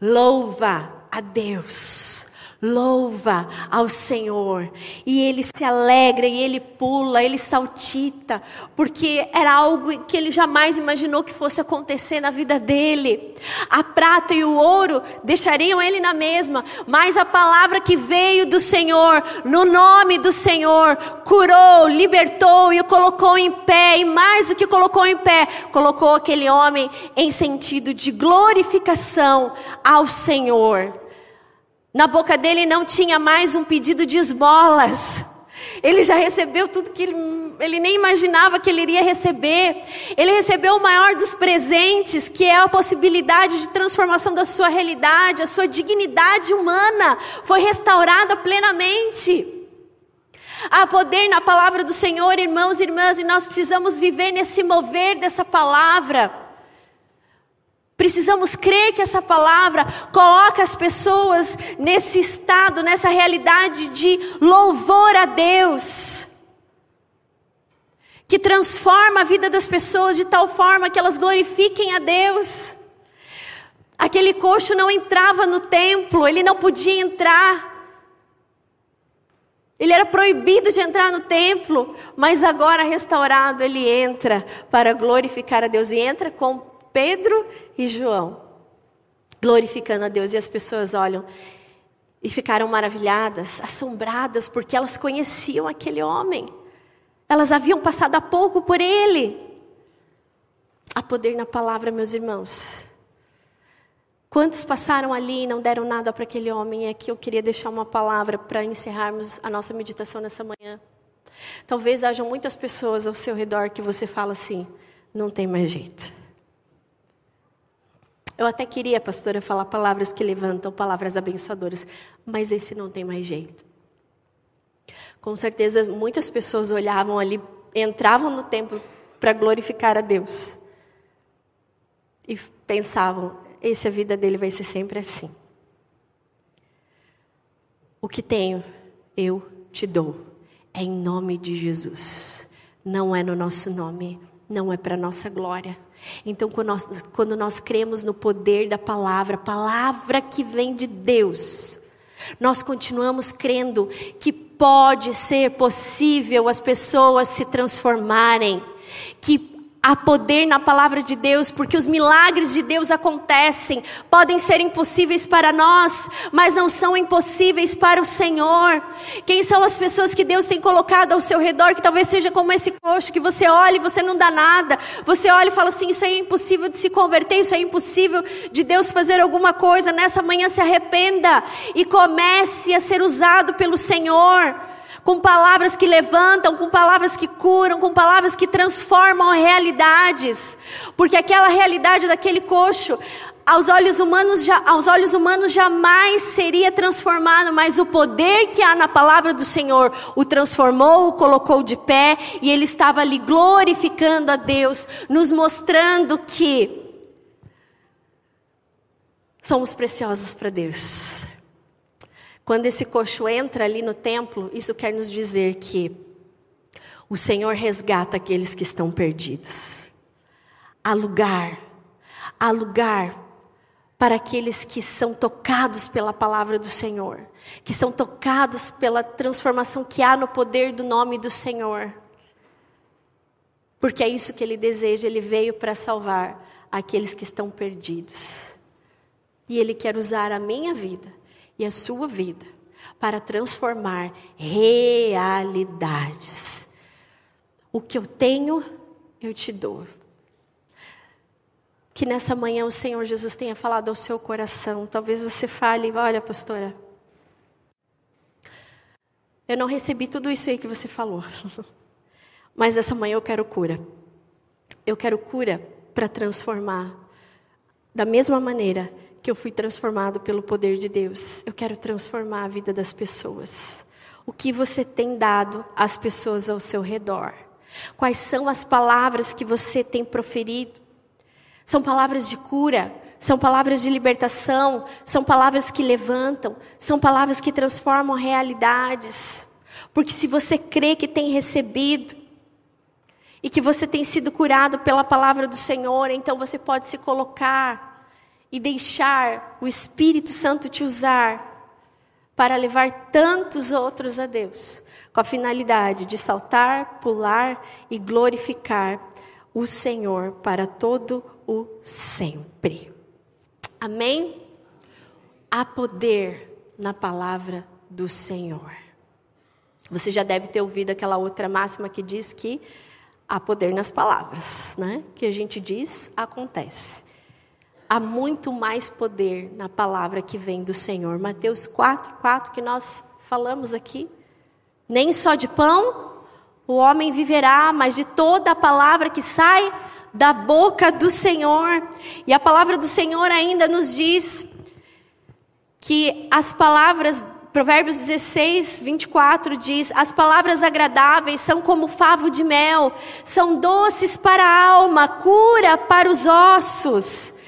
Louva a Deus. Louva ao Senhor, e ele se alegra, e ele pula, ele saltita, porque era algo que ele jamais imaginou que fosse acontecer na vida dele. A prata e o ouro deixariam ele na mesma, mas a palavra que veio do Senhor, no nome do Senhor, curou, libertou e o colocou em pé, e mais do que colocou em pé, colocou aquele homem em sentido de glorificação ao Senhor. Na boca dele não tinha mais um pedido de esmolas. Ele já recebeu tudo que ele, ele, nem imaginava que ele iria receber. Ele recebeu o maior dos presentes, que é a possibilidade de transformação da sua realidade, a sua dignidade humana foi restaurada plenamente. Há poder na palavra do Senhor, irmãos e irmãs, e nós precisamos viver nesse mover dessa palavra. Precisamos crer que essa palavra coloca as pessoas nesse estado, nessa realidade de louvor a Deus. Que transforma a vida das pessoas de tal forma que elas glorifiquem a Deus. Aquele coxo não entrava no templo, ele não podia entrar. Ele era proibido de entrar no templo, mas agora restaurado, ele entra para glorificar a Deus e entra com Pedro e João, glorificando a Deus. E as pessoas olham e ficaram maravilhadas, assombradas, porque elas conheciam aquele homem. Elas haviam passado há pouco por ele. Há poder na palavra, meus irmãos. Quantos passaram ali e não deram nada para aquele homem? E aqui eu queria deixar uma palavra para encerrarmos a nossa meditação nessa manhã. Talvez hajam muitas pessoas ao seu redor que você fala assim: não tem mais jeito. Eu até queria, pastora, falar palavras que levantam, palavras abençoadoras, mas esse não tem mais jeito. Com certeza, muitas pessoas olhavam ali, entravam no templo para glorificar a Deus e pensavam: esse a vida dele vai ser sempre assim. O que tenho, eu te dou. É em nome de Jesus. Não é no nosso nome, não é para nossa glória então, quando nós, quando nós cremos no poder da palavra, palavra que vem de Deus, nós continuamos crendo que pode ser possível as pessoas se transformarem, que Há poder na palavra de Deus, porque os milagres de Deus acontecem. Podem ser impossíveis para nós, mas não são impossíveis para o Senhor. Quem são as pessoas que Deus tem colocado ao seu redor, que talvez seja como esse coxo, que você olha e você não dá nada. Você olha e fala assim: Isso é impossível de se converter, isso é impossível de Deus fazer alguma coisa. Nessa manhã se arrependa e comece a ser usado pelo Senhor com palavras que levantam, com palavras que curam, com palavras que transformam realidades, porque aquela realidade daquele coxo, aos olhos humanos, aos olhos humanos jamais seria transformado, mas o poder que há na palavra do Senhor o transformou, o colocou de pé, e ele estava ali glorificando a Deus, nos mostrando que somos preciosos para Deus. Quando esse coxo entra ali no templo, isso quer nos dizer que o Senhor resgata aqueles que estão perdidos. Há lugar, há lugar para aqueles que são tocados pela palavra do Senhor, que são tocados pela transformação que há no poder do nome do Senhor. Porque é isso que ele deseja, ele veio para salvar aqueles que estão perdidos. E ele quer usar a minha vida e a sua vida para transformar realidades. O que eu tenho, eu te dou. Que nessa manhã o Senhor Jesus tenha falado ao seu coração. Talvez você fale, olha, pastora, eu não recebi tudo isso aí que você falou. [LAUGHS] Mas essa manhã eu quero cura. Eu quero cura para transformar. Da mesma maneira que eu fui transformado pelo poder de Deus. Eu quero transformar a vida das pessoas. O que você tem dado às pessoas ao seu redor? Quais são as palavras que você tem proferido? São palavras de cura, são palavras de libertação, são palavras que levantam, são palavras que transformam realidades. Porque se você crê que tem recebido e que você tem sido curado pela palavra do Senhor, então você pode se colocar e deixar o Espírito Santo te usar para levar tantos outros a Deus, com a finalidade de saltar, pular e glorificar o Senhor para todo o sempre. Amém? Há poder na palavra do Senhor. Você já deve ter ouvido aquela outra máxima que diz que há poder nas palavras, né? Que a gente diz, acontece há muito mais poder na palavra que vem do Senhor. Mateus 4, 4, que nós falamos aqui. Nem só de pão o homem viverá, mas de toda a palavra que sai da boca do Senhor. E a palavra do Senhor ainda nos diz que as palavras, Provérbios 16, 24 diz: As palavras agradáveis são como favo de mel, são doces para a alma, cura para os ossos.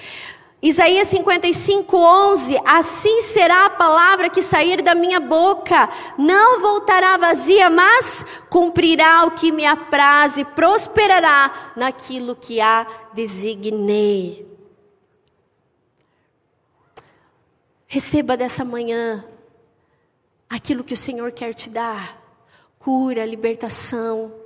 Isaías 55, 11: Assim será a palavra que sair da minha boca, não voltará vazia, mas cumprirá o que me apraz e prosperará naquilo que a designei. Receba dessa manhã aquilo que o Senhor quer te dar: cura, libertação.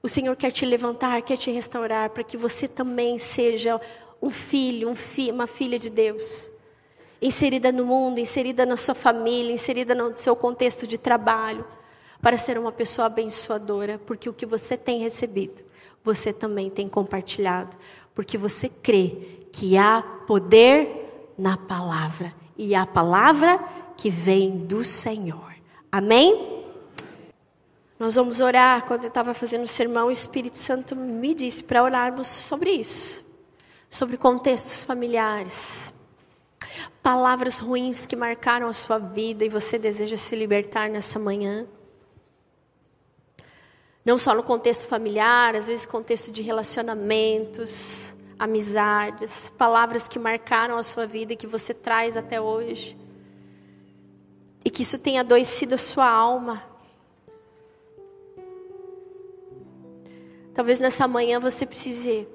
O Senhor quer te levantar, quer te restaurar, para que você também seja um filho, um fi, uma filha de Deus, inserida no mundo, inserida na sua família, inserida no seu contexto de trabalho, para ser uma pessoa abençoadora, porque o que você tem recebido, você também tem compartilhado, porque você crê que há poder na palavra, e a palavra que vem do Senhor. Amém? Nós vamos orar. Quando eu estava fazendo o sermão, o Espírito Santo me disse para orarmos sobre isso sobre contextos familiares, palavras ruins que marcaram a sua vida e você deseja se libertar nessa manhã. Não só no contexto familiar, às vezes contexto de relacionamentos, amizades, palavras que marcaram a sua vida e que você traz até hoje. E que isso tenha adoecido a sua alma. Talvez nessa manhã você precise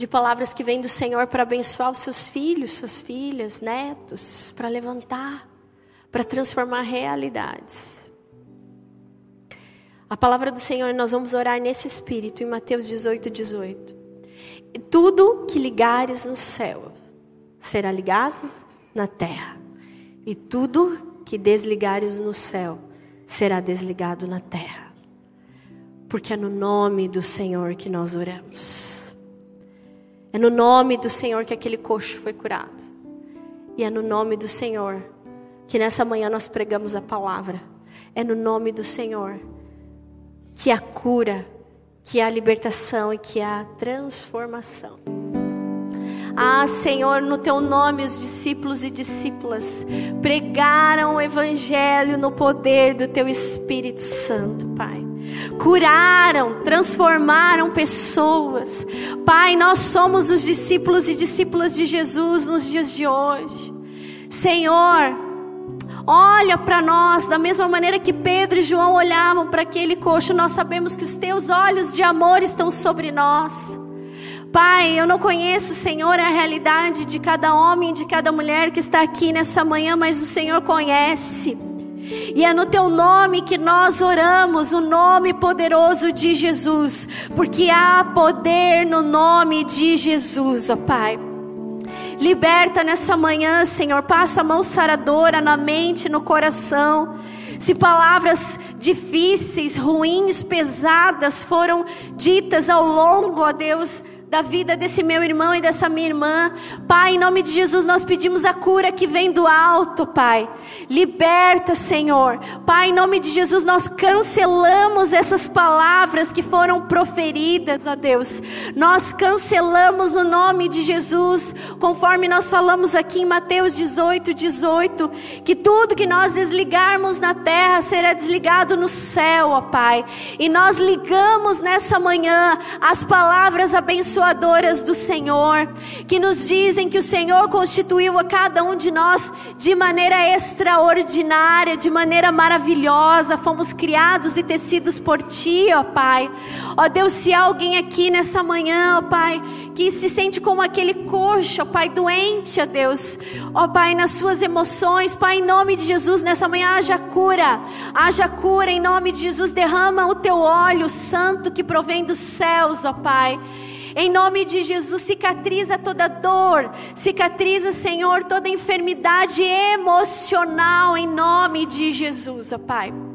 de palavras que vêm do Senhor para abençoar os seus filhos, suas filhas, netos, para levantar, para transformar realidades. A palavra do Senhor, nós vamos orar nesse espírito, em Mateus 18, 18. E tudo que ligares no céu será ligado na terra, e tudo que desligares no céu será desligado na terra. Porque é no nome do Senhor que nós oramos. É no nome do Senhor que aquele coxo foi curado. E é no nome do Senhor que nessa manhã nós pregamos a palavra. É no nome do Senhor que há cura, que há libertação e que há transformação. Ah, Senhor, no teu nome os discípulos e discípulas pregaram o evangelho no poder do teu Espírito Santo, Pai. Curaram, transformaram pessoas. Pai, nós somos os discípulos e discípulas de Jesus nos dias de hoje. Senhor, olha para nós da mesma maneira que Pedro e João olhavam para aquele coxo, nós sabemos que os teus olhos de amor estão sobre nós. Pai, eu não conheço, Senhor, a realidade de cada homem, de cada mulher que está aqui nessa manhã, mas o Senhor conhece. E é no teu nome que nós oramos, o nome poderoso de Jesus, porque há poder no nome de Jesus, ó Pai. Liberta nessa manhã, Senhor, passa a mão saradora na mente, no coração. Se palavras difíceis, ruins, pesadas foram ditas ao longo, ó Deus, da vida desse meu irmão e dessa minha irmã. Pai, em nome de Jesus, nós pedimos a cura que vem do alto, Pai. Liberta, Senhor. Pai, em nome de Jesus, nós cancelamos essas palavras que foram proferidas, ó Deus. Nós cancelamos no nome de Jesus, conforme nós falamos aqui em Mateus 18, 18, que tudo que nós desligarmos na terra será desligado no céu, ó Pai. E nós ligamos nessa manhã as palavras abençoadas abençoadoras do Senhor, que nos dizem que o Senhor constituiu a cada um de nós de maneira extraordinária, de maneira maravilhosa. Fomos criados e tecidos por Ti, ó Pai. Ó Deus, se há alguém aqui nessa manhã, ó Pai, que se sente como aquele coxo, ó Pai, doente, ó Deus, ó Pai, nas suas emoções, Pai, em nome de Jesus, nessa manhã haja cura, haja cura, em nome de Jesus, derrama o Teu óleo santo que provém dos céus, ó Pai. Em nome de Jesus, cicatriza toda dor, cicatriza, Senhor, toda enfermidade emocional, em nome de Jesus, ó Pai.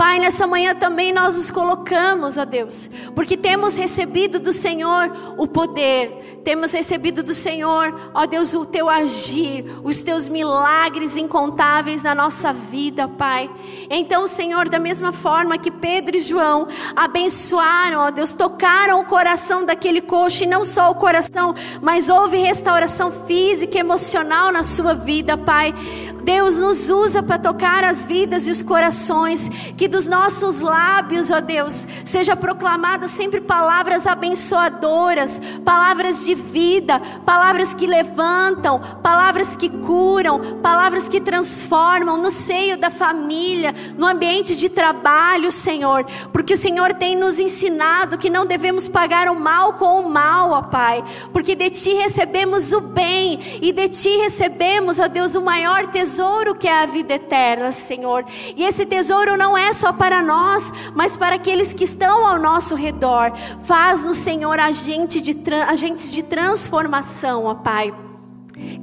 Pai, nessa manhã também nós nos colocamos, ó Deus, porque temos recebido do Senhor o poder, temos recebido do Senhor, ó Deus, o teu agir, os teus milagres incontáveis na nossa vida, Pai. Então, Senhor, da mesma forma que Pedro e João abençoaram, ó Deus, tocaram o coração daquele coxo, e não só o coração, mas houve restauração física emocional na sua vida, Pai. Deus nos usa para tocar as vidas e os corações, que dos nossos lábios, ó Deus, seja proclamada sempre palavras abençoadoras, palavras de vida, palavras que levantam, palavras que curam, palavras que transformam no seio da família, no ambiente de trabalho, Senhor, porque o Senhor tem nos ensinado que não devemos pagar o mal com o mal, ó Pai, porque de Ti recebemos o bem e de Ti recebemos, ó Deus, o maior tesouro que é a vida eterna, Senhor. E esse tesouro não é só para nós, mas para aqueles que estão ao nosso redor. Faz no Senhor agente de, agentes de transformação, ó Pai.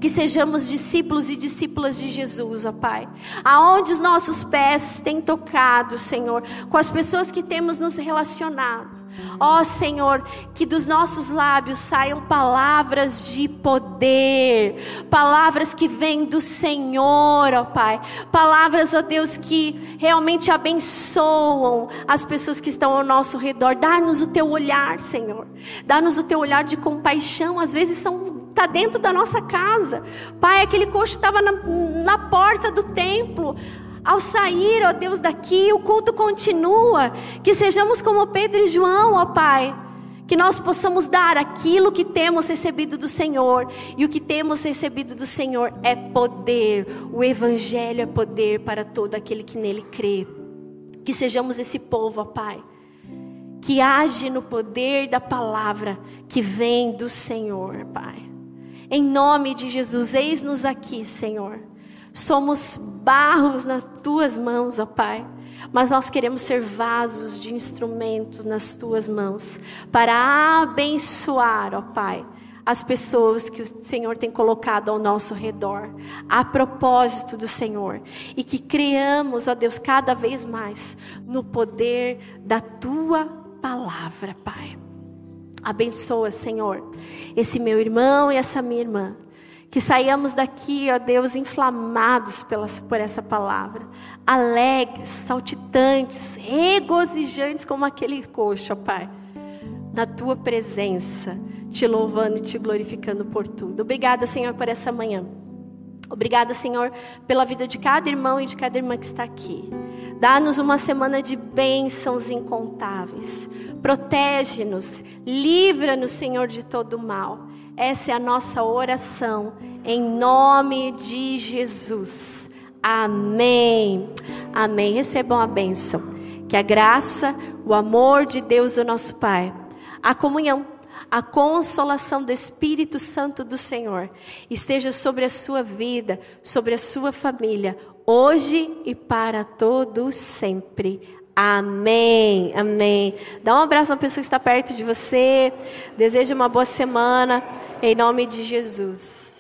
Que sejamos discípulos e discípulas de Jesus, ó Pai. Aonde os nossos pés têm tocado, Senhor, com as pessoas que temos nos relacionado. Ó Senhor, que dos nossos lábios saiam palavras de poder, palavras que vêm do Senhor, ó Pai. Palavras, ó Deus, que realmente abençoam as pessoas que estão ao nosso redor. Dá-nos o teu olhar, Senhor. Dá-nos o teu olhar de compaixão. Às vezes são está dentro da nossa casa. Pai, aquele coxo estava na, na porta do templo. Ao sair, ó Deus, daqui, o culto continua. Que sejamos como Pedro e João, ó Pai. Que nós possamos dar aquilo que temos recebido do Senhor. E o que temos recebido do Senhor é poder. O Evangelho é poder para todo aquele que nele crê. Que sejamos esse povo, ó Pai. Que age no poder da palavra que vem do Senhor, Pai. Em nome de Jesus, eis-nos aqui, Senhor. Somos barros nas tuas mãos, ó Pai. mas nós queremos ser vasos de instrumento nas tuas mãos para abençoar, ó Pai, as pessoas que o Senhor tem colocado ao nosso redor, a propósito do Senhor, e que criamos, ó Deus, cada vez mais no poder da tua palavra, Pai. Abençoa, Senhor, esse meu irmão e essa minha irmã. Que saiamos daqui, ó Deus, inflamados pela, por essa palavra, alegres, saltitantes, regozijantes como aquele coxo, ó Pai, na tua presença te louvando e te glorificando por tudo. Obrigada, Senhor, por essa manhã. Obrigada, Senhor, pela vida de cada irmão e de cada irmã que está aqui. Dá-nos uma semana de bênçãos incontáveis. Protege-nos, livra-nos, Senhor, de todo mal. Essa é a nossa oração, em nome de Jesus. Amém. Amém. Recebam a bênção. Que a graça, o amor de Deus, o nosso Pai, a comunhão a consolação do Espírito Santo do Senhor esteja sobre a sua vida, sobre a sua família, hoje e para todo sempre. Amém, amém. Dá um abraço uma pessoa que está perto de você. Desejo uma boa semana, em nome de Jesus.